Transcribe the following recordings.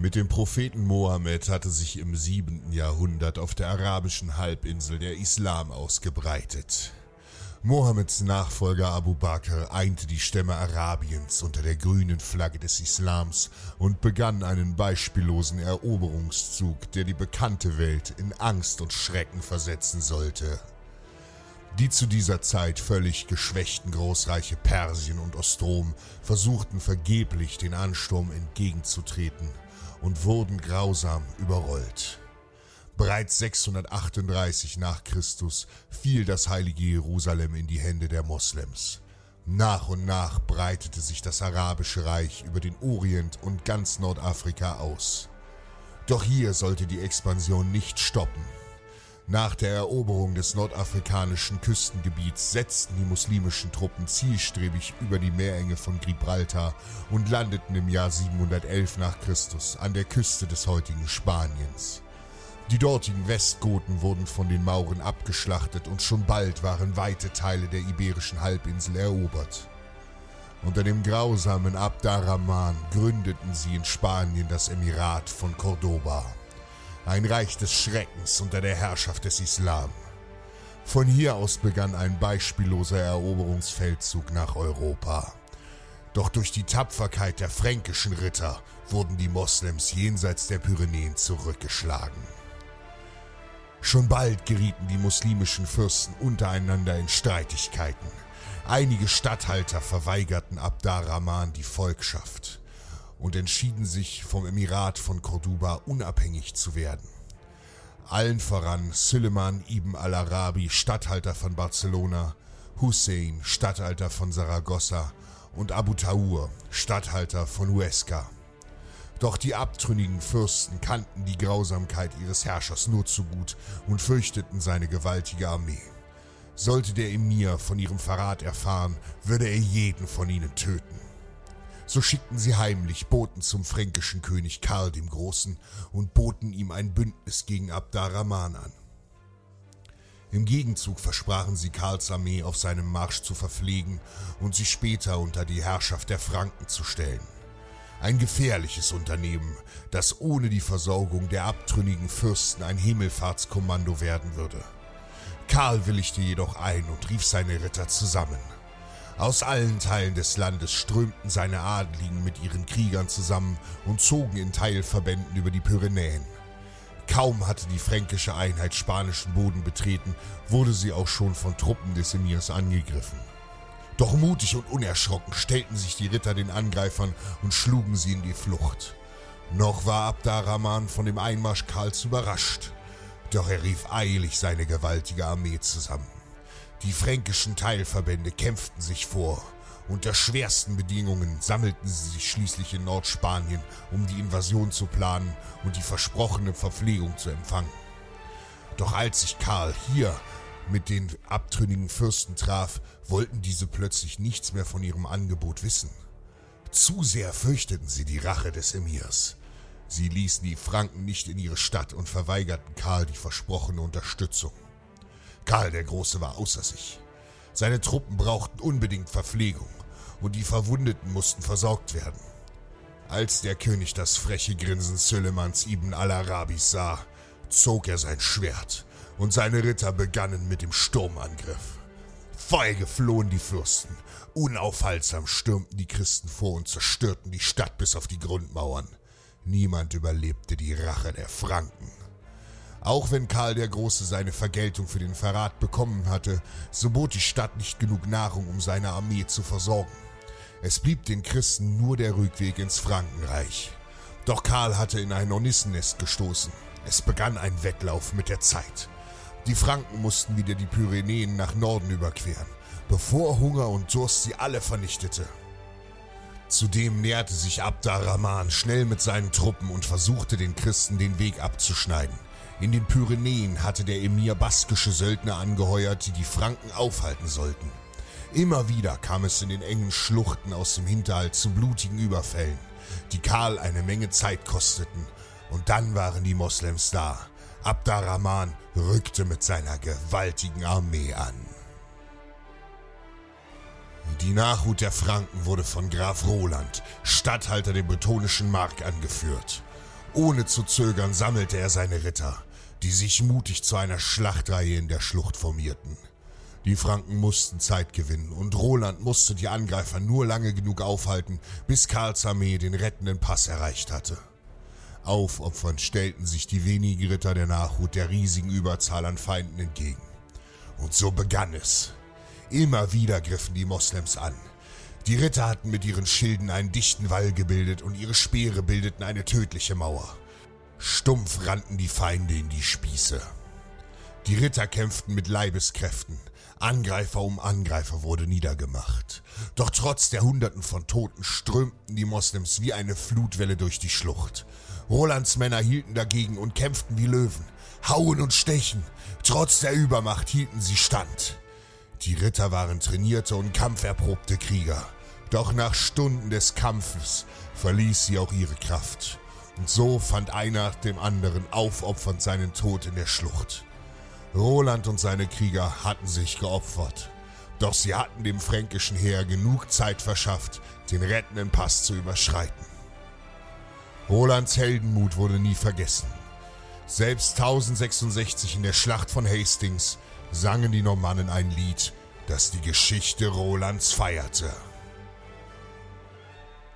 Mit dem Propheten Mohammed hatte sich im siebenten Jahrhundert auf der arabischen Halbinsel der Islam ausgebreitet. Mohammeds Nachfolger Abu Bakr einte die Stämme Arabiens unter der grünen Flagge des Islams und begann einen beispiellosen Eroberungszug, der die bekannte Welt in Angst und Schrecken versetzen sollte. Die zu dieser Zeit völlig geschwächten Großreiche Persien und Ostrom versuchten vergeblich den Ansturm entgegenzutreten und wurden grausam überrollt. Bereits 638 nach Christus fiel das heilige Jerusalem in die Hände der Moslems. Nach und nach breitete sich das arabische Reich über den Orient und ganz Nordafrika aus. Doch hier sollte die Expansion nicht stoppen. Nach der Eroberung des nordafrikanischen Küstengebiets setzten die muslimischen Truppen zielstrebig über die Meerenge von Gibraltar und landeten im Jahr 711 nach Christus an der Küste des heutigen Spaniens. Die dortigen Westgoten wurden von den Mauren abgeschlachtet und schon bald waren weite Teile der iberischen Halbinsel erobert. Unter dem grausamen Abd ar-Rahman gründeten sie in Spanien das Emirat von Cordoba ein Reich des Schreckens unter der Herrschaft des Islam. Von hier aus begann ein beispielloser Eroberungsfeldzug nach Europa. Doch durch die Tapferkeit der fränkischen Ritter wurden die Moslems jenseits der Pyrenäen zurückgeschlagen. Schon bald gerieten die muslimischen Fürsten untereinander in Streitigkeiten. Einige Statthalter verweigerten Abd ar-Rahman die Volkschaft und entschieden sich vom Emirat von Corduba unabhängig zu werden. Allen voran Suleiman ibn al-Arabi, Statthalter von Barcelona, Hussein, Statthalter von Saragossa und Abu Taur, Statthalter von Huesca. Doch die abtrünnigen Fürsten kannten die Grausamkeit ihres Herrschers nur zu gut und fürchteten seine gewaltige Armee. Sollte der Emir von ihrem Verrat erfahren, würde er jeden von ihnen töten. So schickten sie heimlich Boten zum fränkischen König Karl dem Großen und boten ihm ein Bündnis gegen Abd ar-Rahman an. Im Gegenzug versprachen sie Karls Armee auf seinem Marsch zu verpflegen und sie später unter die Herrschaft der Franken zu stellen. Ein gefährliches Unternehmen, das ohne die Versorgung der abtrünnigen Fürsten ein Himmelfahrtskommando werden würde. Karl willigte jedoch ein und rief seine Ritter zusammen. Aus allen Teilen des Landes strömten seine Adligen mit ihren Kriegern zusammen und zogen in Teilverbänden über die Pyrenäen. Kaum hatte die fränkische Einheit spanischen Boden betreten, wurde sie auch schon von Truppen des Emirs angegriffen. Doch mutig und unerschrocken stellten sich die Ritter den Angreifern und schlugen sie in die Flucht. Noch war Abd ar-Rahman von dem Einmarsch Karls überrascht, doch er rief eilig seine gewaltige Armee zusammen. Die fränkischen Teilverbände kämpften sich vor. Unter schwersten Bedingungen sammelten sie sich schließlich in Nordspanien, um die Invasion zu planen und die versprochene Verpflegung zu empfangen. Doch als sich Karl hier mit den abtrünnigen Fürsten traf, wollten diese plötzlich nichts mehr von ihrem Angebot wissen. Zu sehr fürchteten sie die Rache des Emirs. Sie ließen die Franken nicht in ihre Stadt und verweigerten Karl die versprochene Unterstützung. Karl der Große war außer sich. Seine Truppen brauchten unbedingt Verpflegung und die Verwundeten mussten versorgt werden. Als der König das freche Grinsen Sülemans ibn al-Arabis sah, zog er sein Schwert und seine Ritter begannen mit dem Sturmangriff. Feige flohen die Fürsten, Unaufhaltsam stürmten die Christen vor und zerstörten die Stadt bis auf die Grundmauern. Niemand überlebte die Rache der Franken. Auch wenn Karl der Große seine Vergeltung für den Verrat bekommen hatte, so bot die Stadt nicht genug Nahrung, um seine Armee zu versorgen. Es blieb den Christen nur der Rückweg ins Frankenreich. Doch Karl hatte in ein Ornissennest gestoßen. Es begann ein Wettlauf mit der Zeit. Die Franken mussten wieder die Pyrenäen nach Norden überqueren, bevor Hunger und Durst sie alle vernichtete. Zudem näherte sich Abd ar-Rahman schnell mit seinen Truppen und versuchte den Christen den Weg abzuschneiden. In den Pyrenäen hatte der Emir baskische Söldner angeheuert, die die Franken aufhalten sollten. Immer wieder kam es in den engen Schluchten aus dem Hinterhalt zu blutigen Überfällen, die Karl eine Menge Zeit kosteten. Und dann waren die Moslems da. Abd ar-Rahman rückte mit seiner gewaltigen Armee an. Die Nachhut der Franken wurde von Graf Roland, Statthalter der bretonischen Mark, angeführt. Ohne zu zögern sammelte er seine Ritter, die sich mutig zu einer Schlachtreihe in der Schlucht formierten. Die Franken mussten Zeit gewinnen und Roland musste die Angreifer nur lange genug aufhalten, bis Karls Armee den rettenden Pass erreicht hatte. Aufopfernd stellten sich die wenigen Ritter der Nachhut der riesigen Überzahl an Feinden entgegen. Und so begann es. Immer wieder griffen die Moslems an. Die Ritter hatten mit ihren Schilden einen dichten Wall gebildet und ihre Speere bildeten eine tödliche Mauer. Stumpf rannten die Feinde in die Spieße. Die Ritter kämpften mit Leibeskräften. Angreifer um Angreifer wurde niedergemacht. Doch trotz der Hunderten von Toten strömten die Moslems wie eine Flutwelle durch die Schlucht. Rolands Männer hielten dagegen und kämpften wie Löwen, hauen und stechen. Trotz der Übermacht hielten sie stand. Die Ritter waren trainierte und kampferprobte Krieger. Doch nach Stunden des Kampfes verließ sie auch ihre Kraft. Und so fand einer nach dem anderen aufopfernd seinen Tod in der Schlucht. Roland und seine Krieger hatten sich geopfert. Doch sie hatten dem fränkischen Heer genug Zeit verschafft, den rettenden Pass zu überschreiten. Rolands Heldenmut wurde nie vergessen. Selbst 1066 in der Schlacht von Hastings sangen die Normannen ein Lied, das die Geschichte Rolands feierte.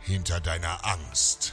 Hinter deiner Angst